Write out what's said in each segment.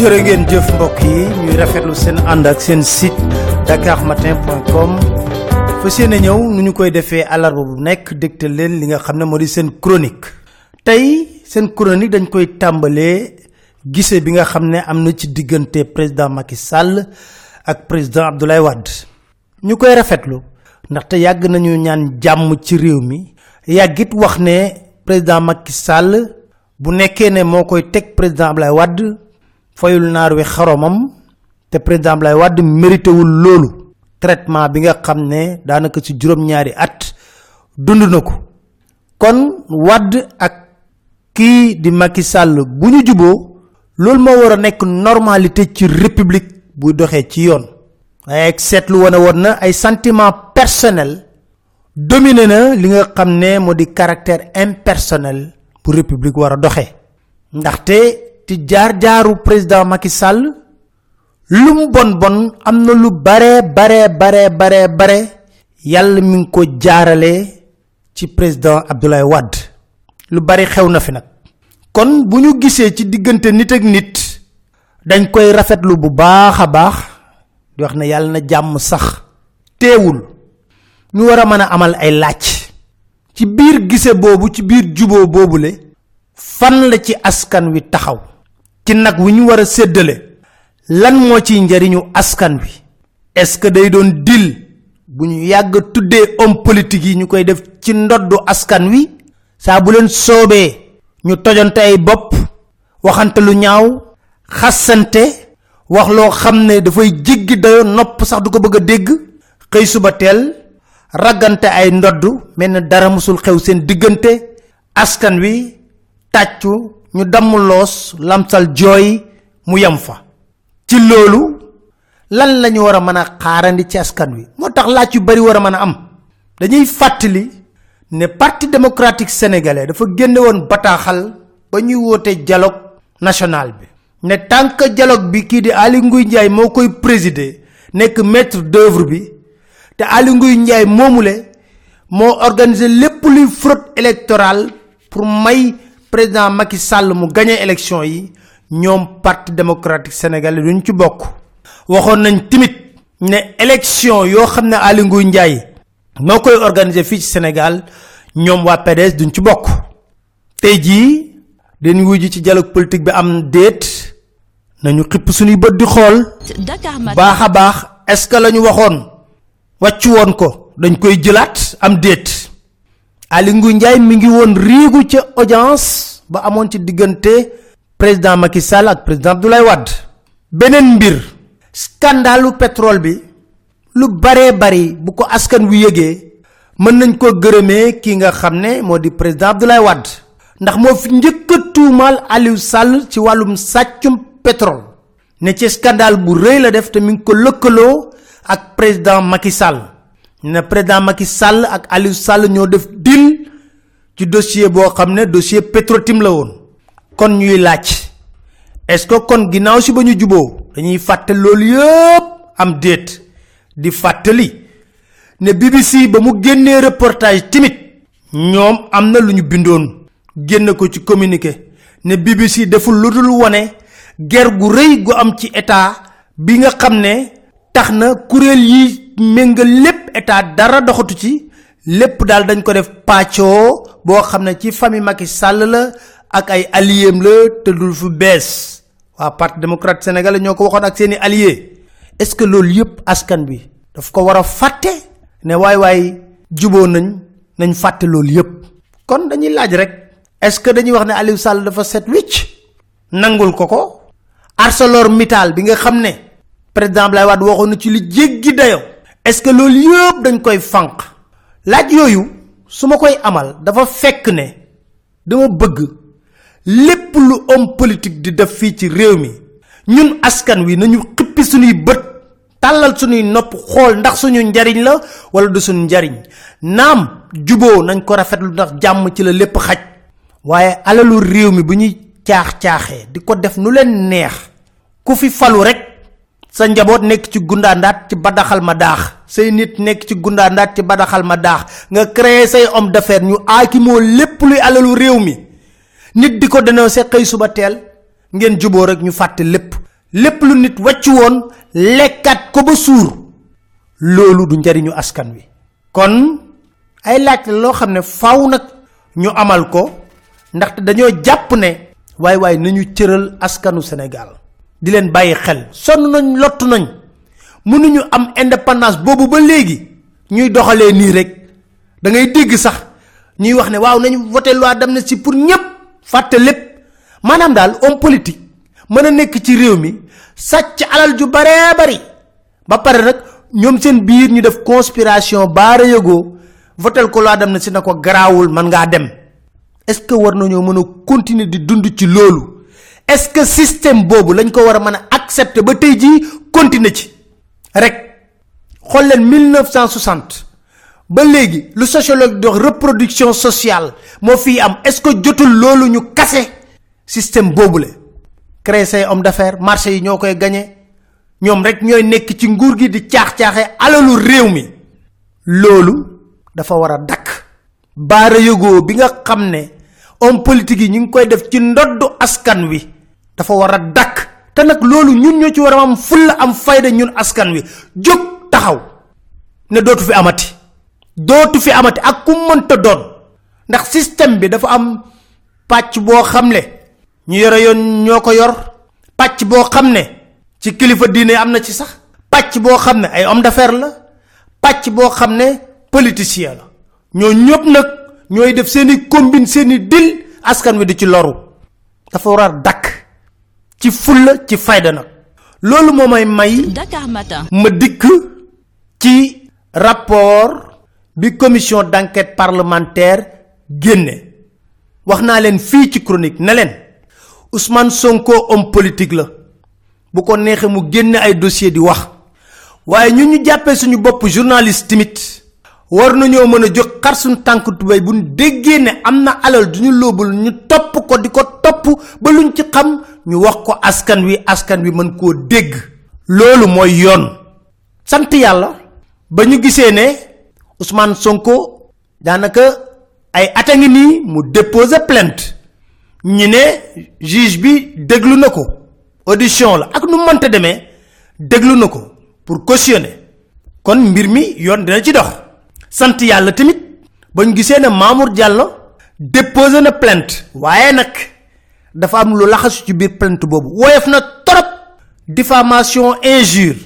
jërë ngeen jëf mbokk yi. Ñuy rafetlu seen ànd ak seen site dakarmatin.com fas yéene ñëw nu ñu koy defee alarba bu nekk dégtal leen li nga xam ne moo di seen chronique. Tey seen chronique dañ koy tàmbalee gise bi nga xam ne am na ci diggante président Macky Sall ak président Abdoulaye Wade. Ñu koy rafetlu ndaxte yàgg nañu ñaan jàmm ci réew mi. Yàggit wax ne président Macky Sall bu nekkee ne moo koy teg président Abdoulaye Wade fayul naar wi xaromam te président Abdoulaye Wade mérité wul loolu. Traitement bi nga xam ne ci juróom-ñaari at dund kon Wade ak kii di Macky Sall bu ñu juboo loolu moo war a nekk normalité ci république buy doxee ci yoon. Waaye ak seetlu wane woon ay sentiment personnel dominé na li nga caractère impersonnel bu république war a ndaxte ci jaar-jaaru président Macky Sall lu mu bon bon am na lu bare bare bare bare bare yàlla mi ngi ko jaarale ci président Abdoulaye Wade. Lu bari xew na fi nag. Kon bu ñu gisee ci diggante nit ak nit dañ koy rafetlu bu baax baax di wax ne yàlla na jàmm sax teewul. Ñu war a mën a amal ay laaj. Ci biir gise boobu ci biir juboo boobule fan la ci askan wi taxaw ci nag wi ñu war lan moo ciy njariñu askan wi? Est-ce que day doon dil bu ñu yàgg tuddee homme politique yi ñu koy def ci ndoddu askan wi? Saa bu leen soobee ñu tojante ay bopp waxante lu ñaaw xassante wax loo xam ne dafay jéggi dayo nopp sax du ko bëgg dégg. Suba teel raggante ay ndodd mel ne dara musul xew seen diggante. Askan wi tàccu ñu damm loos lamsal jooy mu yem fa. Ci loolu lan lañu war a mën xaarandi ci askan wi? Moo tax laaj bari war a am. Dañuy fàttali ne parti démocratique sénégalais dafa génne woon bataaxal ba ñuy woote dialogue national bi. Ne que dialogue bi kii di ali nguy njaay moo koy présider nekk maître d'œuvre bi te ali nguy njaay moomule moo organiser lépp luy fraude électorale pour may président Macky Sall mu gagné élection yi ñoom parti démocratique sénégalais duñ ci bokk. Waxoon nañ timit ne élection yoo xam ne ali nguy njaay moo koy organiser fii ci sénégal ñoom waa PDS duñ ci bokk. Tey jii dañ wuy ji ci dialogue politique bi am déet nañu xipp suñuy bët di xool. Baax a baax est ce que la ñu waxoon wàccu woon ko dañ koy jëlaat am déet ali nguy njaay mi ngi woon riigu ca audience ba amoon ci diggante président Macky Sall ak président Abdoulaye Wade. Beneen mbir scandalu pétrole bi lu baree bari bu ko askan wu yëgee mën nañ ko gërëmee ki nga xam ne moo di président Abdoulaye Wade. Ndax moo fi njëkk a tuumaal Aliou Sall ci wàllum sàccum pétrole. Ne ci scandale bu rëy la def te mi ngi ko lëkkaloo ak président Macky Sall ne président Macky Sall ak Aliou Sall ñoo def deal ci dossier boo xam ne dossier Petrotim la woon. Kon ñuy laaj est-ce que kon ginnaaw si ba ñu juboo dañuy fàtte loolu yëpp am déet di fàttali ne BBC ba mu génnee reportage timit ñoom am na lu ñu bindoon. Génn ko ci communiqué ne BBC deful lu dul wone ger gu rëy gu am ci état bi nga xam ne tax yi méngal lépp état dara doxatu ci lépp daal dañ ko def pàccoo boo xam ne ci famille Macky Sall la ak ay alliés la te dul fu bees. Waa parti démocrate sénégalais ñoo ko ak seeni alliés. Est-ce que askan bi daf ko war ne waay waay juboo nañ nañ fàtte loolu yëpp kon dañuy laaj rek est-ce que dañuy wax ne Aliou Sall set wicc? Nangul ko ko? ArcelorMittal bi nga ne président Abdoulaye Wade waxoon na ci li jéggi dayo est-ce que loolu yëpp dañ koy fànq? Laaj yooyu su koy amal dafa fekk ne dama bëgg lépp lu homme politique di def fii ci réew mi ñun askan wi nañu xippi suñuy bët tàllal suñuy nopp xool ndax suñu njariñ la wala du suñu njariñ. Naam juboo nañ ko rafetlu ndax jàmm ci la lépp xaj. Waaye alalu réew mi bu ñuy caax-caaxee di ko def nu leen neex ku fi falu rek sa njaboot nekk ci gundaandaat ci badaxal ma daax say nit nekk ci gundaandaat ci badaxal ma daax nga créer say homme d'affaires ñu aakimoo lépp luy alalu réew mi. Nit di ko dénoncé xëy suba teel ngeen juboo rek ñu fàtte lépp. Lépp lu nit wàccu woon lekkat ko ba suur. Loolu du njariñu askan wi. Kon ay laaj la loo xam ne ñu amal ko ndaxte dañoo jàpp ne waay waay nañu cëral askanu sénégal di leen bàyyi xel. sonn nañ lott nañ. mënuñu am indépendance boobu ba léegi. ñuy doxalee nii rek. da ngay dégg sax ñuy wax ne waaw nañu voté loi d'amnistie pour ñëpp fàtte lépp. maanaam daal homme politique mën nekk ci réew mi sàcc alal ju baree bari. ba pare nag ñoom seen biir ñu def conspiration baara yëgoo. votel ko loi d'amnistie na ko man ngaa dem. est ce que war nañoo mën continuer di dund ci loolu est ce que système boobu lañ ko war a mën a accepter ba tey jii continuer ci? Rek. Xool leen 1960 ba léegi lu sociologue wax reproduction sociale moo fii am. Est ce que jotul loolu ñu kase? Système boobu la. Créer say homme d'affaires marché yi ñoo koy gagné ñoom rek ñooy nekk ci nguur gi di caax-caaxe alalu réew mi. Loolu dafa war a dakk. Baara yëgoo bi nga xam ne homme politique yi ñu ngi koy def ci ndoddu askan wi dafa war a dakk. Te nag loolu ñun ñoo ci war a am fulla am fayda ñun askan wi. Jóg taxaw. Ne dootu fi amati. Dootu fi amati ak ku mënta doon. Ndax système bi dafa am pàcc boo xam ne ñu yore yoon ñoo ko yor. Pàcc boo xam ne ci kilifa diine am na ci sax. Pàcc boo xam ne ay homme d'affaires la. Pàcc boo xam ne politicien la. Ñoo ñëpp nag ñooy def seeni combine seeni dil askan wi di ci loru. Dafa war a dakk ci fulla ci fayda nag. Loolu moo may may Dakar Matin. ma dikk ci rapport bi commission d'enquête parlementaire génne. Wax naa leen fii ci chronique ne leen Ousmane Sonko homme politique la. Bu ko neexee mu génne ay dossier di wax. Waaye ñun ñu jàppee suñu bopp journaliste timit war nañoo mën a jóg xar suñu tànk tubéy bu ñu déggee ne am na alal duñu lóobul ñu topp ko di ko topp ba luñ ci xam ñu wax ko askan wi askan wi mën koo dégg. Loolu mooy yoon. Sant yàlla ba ñu gisee ne Ousmane Sonko daanaka ay at a ngi nii mu déposer plainte. Ñi ne juge bi déglu na ko. Audition la ak nu mënta demee déglu na ko pour cautionner. Kon mbir mi yoon dina ci dox sant yàlla tamit ba ñu gisee ne Mamour Diallo déposé na plainte. waaye nag dafa am lu laxasu ci biir plainte boobu. woyof na trop. diffamation injure.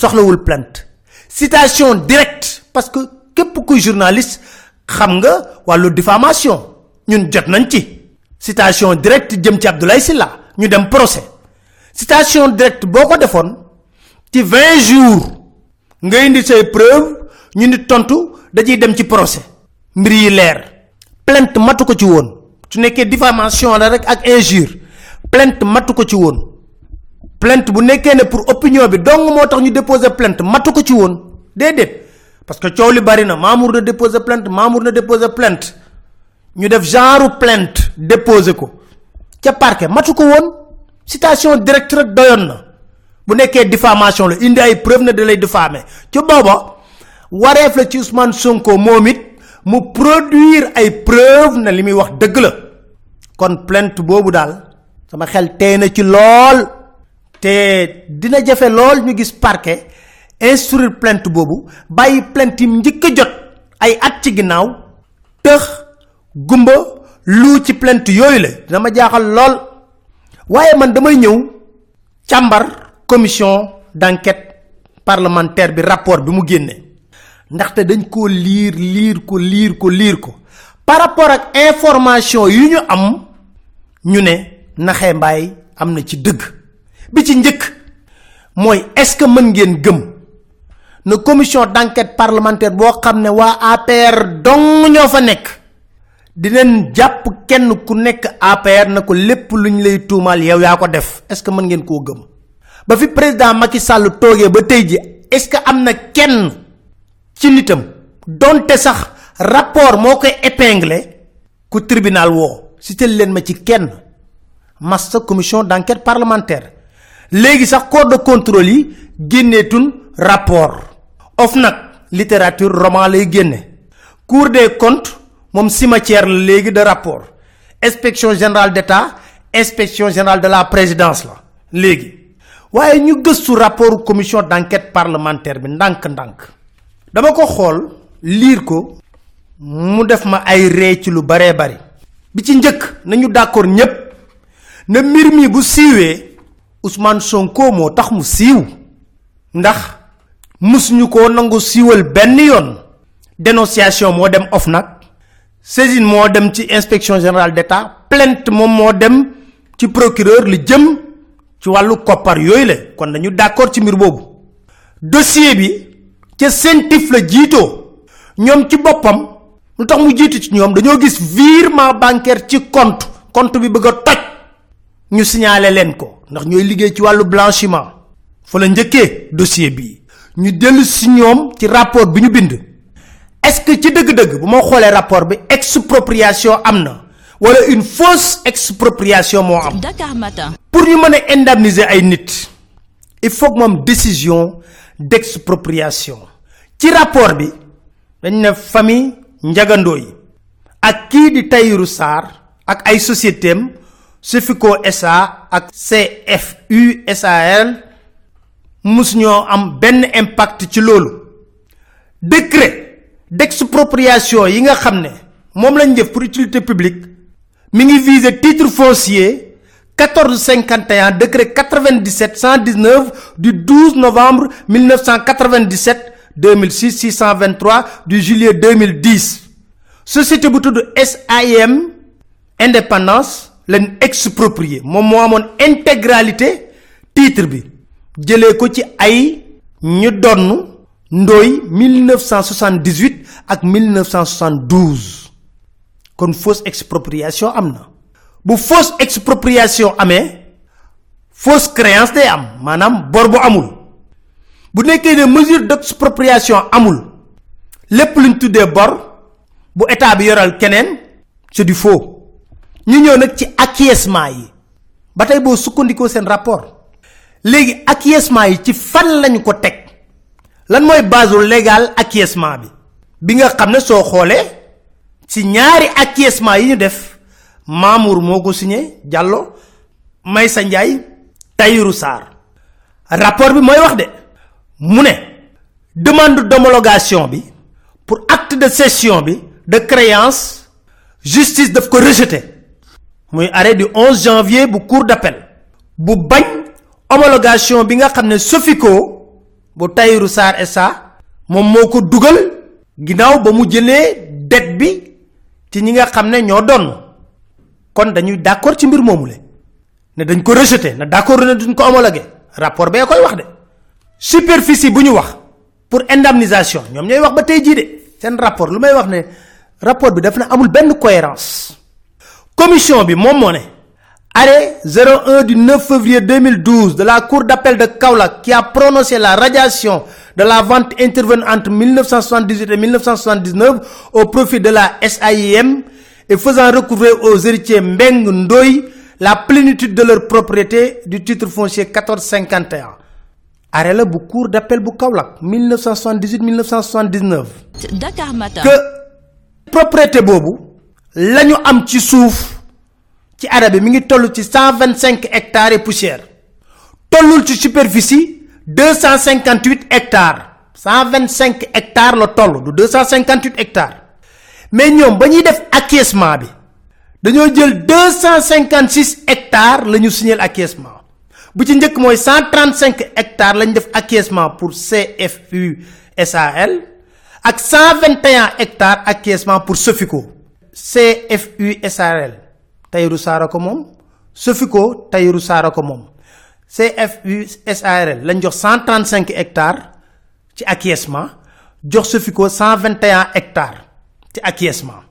soxlawul plainte. citation directe. parce que képp kuy journaliste xam nga wàllu diffamation. ñun jot nañ ci. citation directe jëm ci Abdoulaye Sylla. ñu dem procès. citation directe boo ko defoon ci 20 jours. nga indi say preuve ñu ni tontu dañuy dem ci procès. Mbir yi leer. Plainte matu ko ci woon. Su nekkee diffamation la rek ak injure. Plainte matu ko ci woon. Plainte bu nekkee ne pour opinion bi dong moo tax déposer plainte matu ko parce que coow li bari na. Mamour na déposer plainte Mamour na déposer plainte. Ñu def genre plainte déposer ko. Ca parquet matu ko woon. Citation directe rek doyoon na. Bu nekkee diffamation la. Indi ay preuve ne da lay diffamer wareef la ci Ousmane Sonko moom mu produire ay preuve na li wax la. Kon plainte boobu daal sama xel tey na ci lool. Te dina jafe lool ñu gis parquet instruire plainte boobu bàyyi plainte yi njëkk jot ay at ci ginnaaw tëx gumba lu ci plainte yooyu la. Dina ma jaaxal lool. Man damay commission parlementaire bi rapport bi mu ndaxte dañ ko liir liir ko liir ko liir ko. Par rapport ak information yu ñu am ñu ne naxee mbaay am na ci dëgg. Bi ci njëkk mooy est-ce que mën ngeen gëm na commission d'enquête parlementaire boo xam waa APR dong ñoo fa nekk dinañ jàpp kenn ku nekk APR na ko lépp luñ lay tuumaal yow yaa ko def. Est-ce que mën ngeen koo gëm? Ba fi président Macky Sall ba tey ji est-ce que am na kenn ci nitam. Donte sax rapport moo koy épinglé ku tribunal woo cité leen ma ci kenn. Massa commission d'enquête parlementaire. Léegi sax corps de contrôle yi génneetun rapport. Of nag littérature roman lay génne. Cour des comptes moom cimetière la léegi de rapport. Inspection générale d'état inspection générale de la présidence la léegi. Waaye ñu gëstu rapport commission d'enquête parlementaire bi ndànk ndànk dama ko xool liir ko mu def ma ay ree ci lu baree bari. Bi ci njëkk nañu d'accord ñépp na mbir mi bu siiwee Ousmane Sonko moo tax mu siiw. Ndax musuñu ko nangu siiwal benn yoon. Dénonciation moo dem OFNAC saisine moo dem ci inspection générale d'État. Plainte moom moo dem ci procureur li jëm ci wàllu koppar yooyu la kon dañu d'accord ci mbir boobu. Dossier bi ca sentif la jiitoo. Ñoom ci boppam lu tax mu jiitu ci ñoom dañoo gis virement bancaire ci compte compte bi bëgg a toj. Ñu signaler leen ko ndax ñooy liggéey ci wàllu blanchiment. Fa la njëkkee dossier bi. Ñu dellu si ñoom ci rapport bi ñu bind. Est-ce que ci dëgg-dëgg bu ma xoolee rapport bi expropriation am na wala une fausse expropriation moo am? Pour ñu mën a indemniser ay nit il faut que moom décision d'expropriation ci rapport bi dañ ne famille njagandoo yi ak kii di Tahirou Sarr ak ay société am SA ak CFU SAL mus ñoo am benn impact ci décret d'expropriation yi nga xam ne moom lañ def pour utilité publique mi ngi titre foncier 1451 décret 97 119 du 12 novembre 1997 2006 623 du juillet 2010 société bu tudd SAIM indépendance lañ exproprié. Moom moo amoon intégralité titre bi. Jëlee ko ci ay ñu donn ndooy 1978 ak 1972 kon fausse expropriation am na. Fausse expropriation amee fausse créance day am. Maanaam bor bu amul bu nekkee ne mesure d'expropriation amul. Lépp luñ tuddee bor bu état bi yoral keneen c'est du faux. Ñu ñëw nag ci acquiescement yi. Ba tey boo sukkandikoo seen rapport. Léegi acquiescement yi ci fan lañu ko teg? Lan mooy base légal acquiescement bi? Bi nga xam ne soo xoolee ci ñaari acquiescement yi ñu def Mamour moo ko signé Diallo Maysa Ndiaye Tahirou Sarr. Rapport bi mooy wax de demande d'homologation bi pour acte de cession de créance justice daf ko rejeté. Arrêt du 11 janvier bu cour d'appel. Bu bañ homologation bi nga xam ne Sofico bu Tahirou Sarr SA moom moo ko dugal ginnaaw ba mu jëlee dette bi ci ñi nga xam ne ñoo kon dañuy d'accord ci mbir moomu le. Dañ ko rejeté na d'accord duñ ko homologué. Rapport bee koy wax de superficie bu pour indemnisation. ñoom ñooy wax ba rapport lu rapport bi daf na amul cohérence. Commission bi moom arrêt 01 du 9 février 2012 de la cour d'appel de Kaolack qui a prononcé la radiation de la vente intervenue entre 1978 et 1979 au profit de la SAIM et faisant recouvrer aux héritiers Mbeng Ndoy la plénitude de leur propriété du titre foncier 1451 arrêt la bu cour d'appel bu Kaolack 1978 1979 Dakar Matin. que propriété boobu la ñu am ci suuf ci arrêt bi mi ngi toll ci 125 hectares et poussière. Tollul ci superficie 258 hectares. 125 hectares la toll du 258 hectares. Mais ñoom ba ñuy def acquiescement bi dañoo jël 256 hectares la ñu signé acquiescement bu ci njëkk mooy 135 hectares lañ def acquiescement pour CFU SAL ak 121 hectares acquiescement pour Sofico. CFU SAL Tahirou Sarr ko moom. Sofico Tahirou Sarr ko CFU SARL lañ jox 135 hectares ci acquiescement jox Sofico 121 hectares ci acquiescement.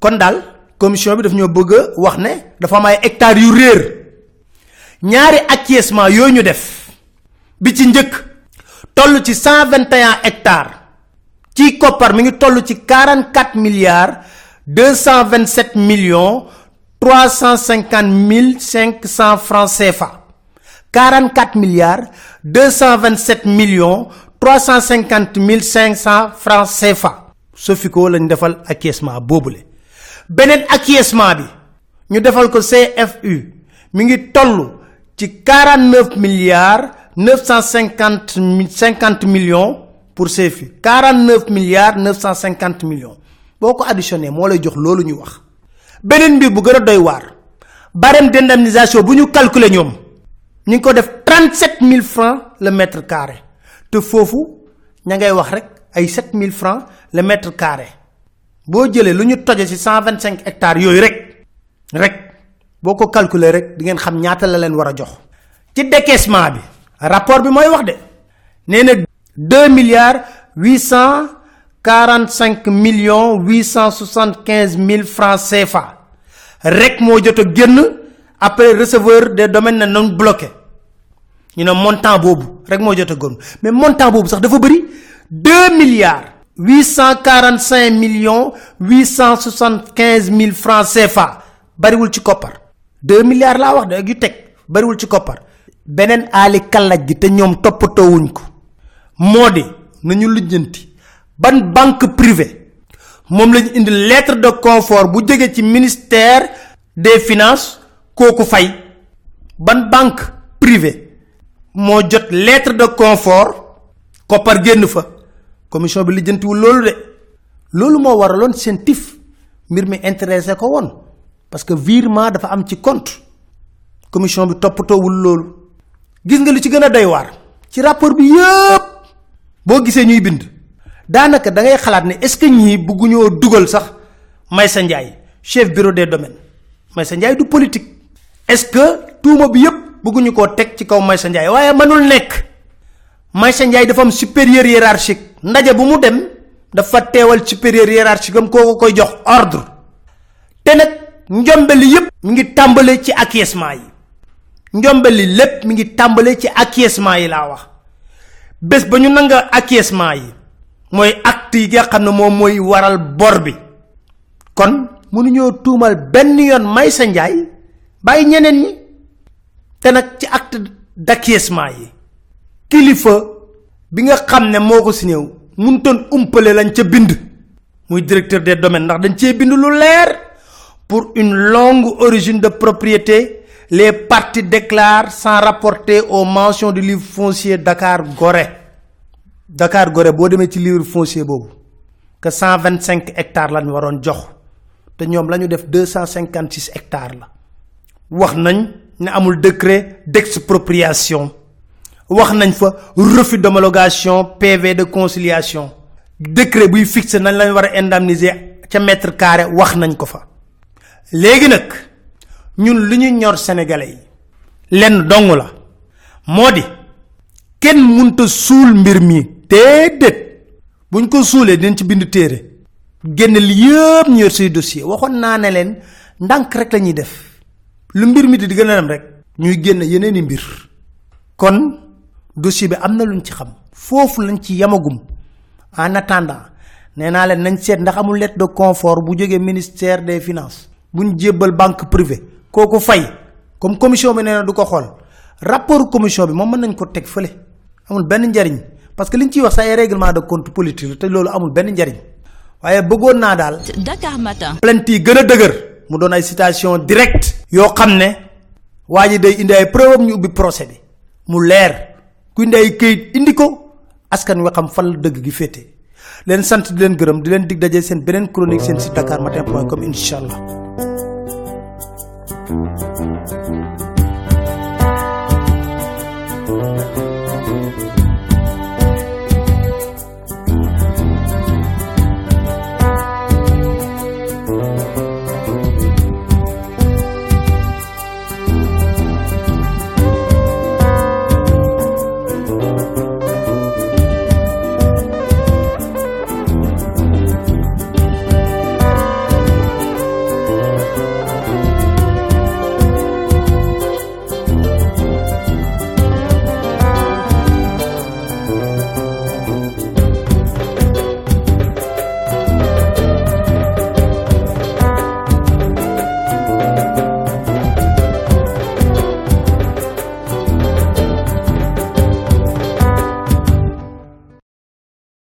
Kon commission bi daf ñoo bëgg a wax ne dafa am hectares yu réer ñaari acquiescement yooyu ñu def bi ci njëkk toll ci 121 hectares ci koppar mi ngi toll ci 44 milliards 227 millions 350 mille 500 francs CFA. 44 milliards 227 millions 350 mille 500 francs CFA. Sofico lañ defal acquiescement boobule. beneen acquiescement bi ñu defal ko CFU mi ngi toll ci 49 milliards 950 50 millions pour CFI 49 milliards 950 millions. Boko additionné mo lay jox lolu ñu wax. Mbir bu barème d'indemnisation bu ñu calculer ñom ñi ko def 37000 francs le mètre carré. Te ña ngay wax rek ay 7000 francs le mètre carré. Lu ñu toje ci 125 hectares boko calculer rek di ngeen xam ñaata la leen wara jox. ci décaissement bi rapport bi moy wax de néna 2 milliards 845 millions 875 000 francs CFA rek mo jot genn après receveur des domaines non bloqué ñu ne montant bobu rek mo jot gon mais montant bobu sax dafa bari 2 milliards 845 millions 875 000 francs CFA bariwul ci copar 2 milliards la wax de yu tek bariwul ci copar benen ali kalaj gi te ñom topato wuñ ko. Modi nañu lijeenti ban banque privée mom lañu indi lettre de confort bu jëgé ci ministère des finances koku fay. Ban banque privée mo jot lettre de confort? Copar genn fa. Commission bi lijeenti wul lolu de. Lolu mo waralon tif mbir mi intéressé ko won parce que virement dafa am ci compte. Commission bi topato wul lolu gis nga li ci gëna doy war ci rapport bi yépp. Bo gisé ñuy bind. Danaka da ngay xalaat ne est ce que duggal sax may sa ndjay chef bureau des domaines. May sa ndjay du politique. Est ce que tuuma bi yépp bëgguñu ko tek ci kaw may sa ndjay waye manul nek may sa ndjay dafa am supérieur hiérarchique. Ndaje bu mu dem dafa téwal supérieur hiérarchique am koko koy jox ordre. Té nak njombeli yépp mi ngi tambalé ci acquiescement yi. Njombeli lepp mi ngi tambalé ci acquiescement yi la wax. Bes bañu nanga acquiescement yi moy acte yi nga xamne moy waral bor bi. Kon mënu ñoo tuumal ben yoon may sa njaay bay ñeneen ñi. Té nak ci acte d'acquiescement yi kilifa bi nga xamne moko signé mun ton umpale lañ ca bind. Muy directeur des domaines ndax dañ ci bind lu leer pour une longue origine de propriété les parties déclarent sans rapporter aux mentions du livre foncier Dakar Gorée. Dakar Gorée bo démé ci livre foncier que 125 hectares ñom lañu def 256 hectares la. Wax nañ ne amul décret d'expropriation. Wax nañ fa refus d'homologation PV de conciliation. Décret buy fixer nañ lañ wara indemniser ca mètre carré wax nañ ko fa légui nak ñun li ñu ñor sénégalais yi lenn dong la modi kenn munta suul mbir mi déedéet buñ ko suulee dinañ ci bind téere génn li yëpp ñu dossier waxoon naa ne rek def lu mbir mi di gën dem rek ñuy yeneeni mbir kon dossier bi am na luñ ci xam foofu lañ ci yamagum en attendant nee naa leen nañ ndax amul lettre de confort bu ministère des finances jébbal banque privée kooku fay. Comme commission bi nee na du ko xool. Rapport commission bi moom mën nañ ko teg fële. Amul benn njariñ. Parce que ciy wax sa ay règlement de compte politique te loolu amul benn njariñ. Waaye bëggoon naa daal Dakar matin. plainte yi gën a dëgër. Mu doon ay citation direct yoo xam ne waa ji day indi ay preuve ñu ubbi procès bi. Mu leer. Ku indi ay këyit indi ko. Askan wi xam fan la dëgg gi féete. Leen sant di leen gërëm di leen dig daje seen beneen chronique seen site dakar matin point com incha allah Thank you.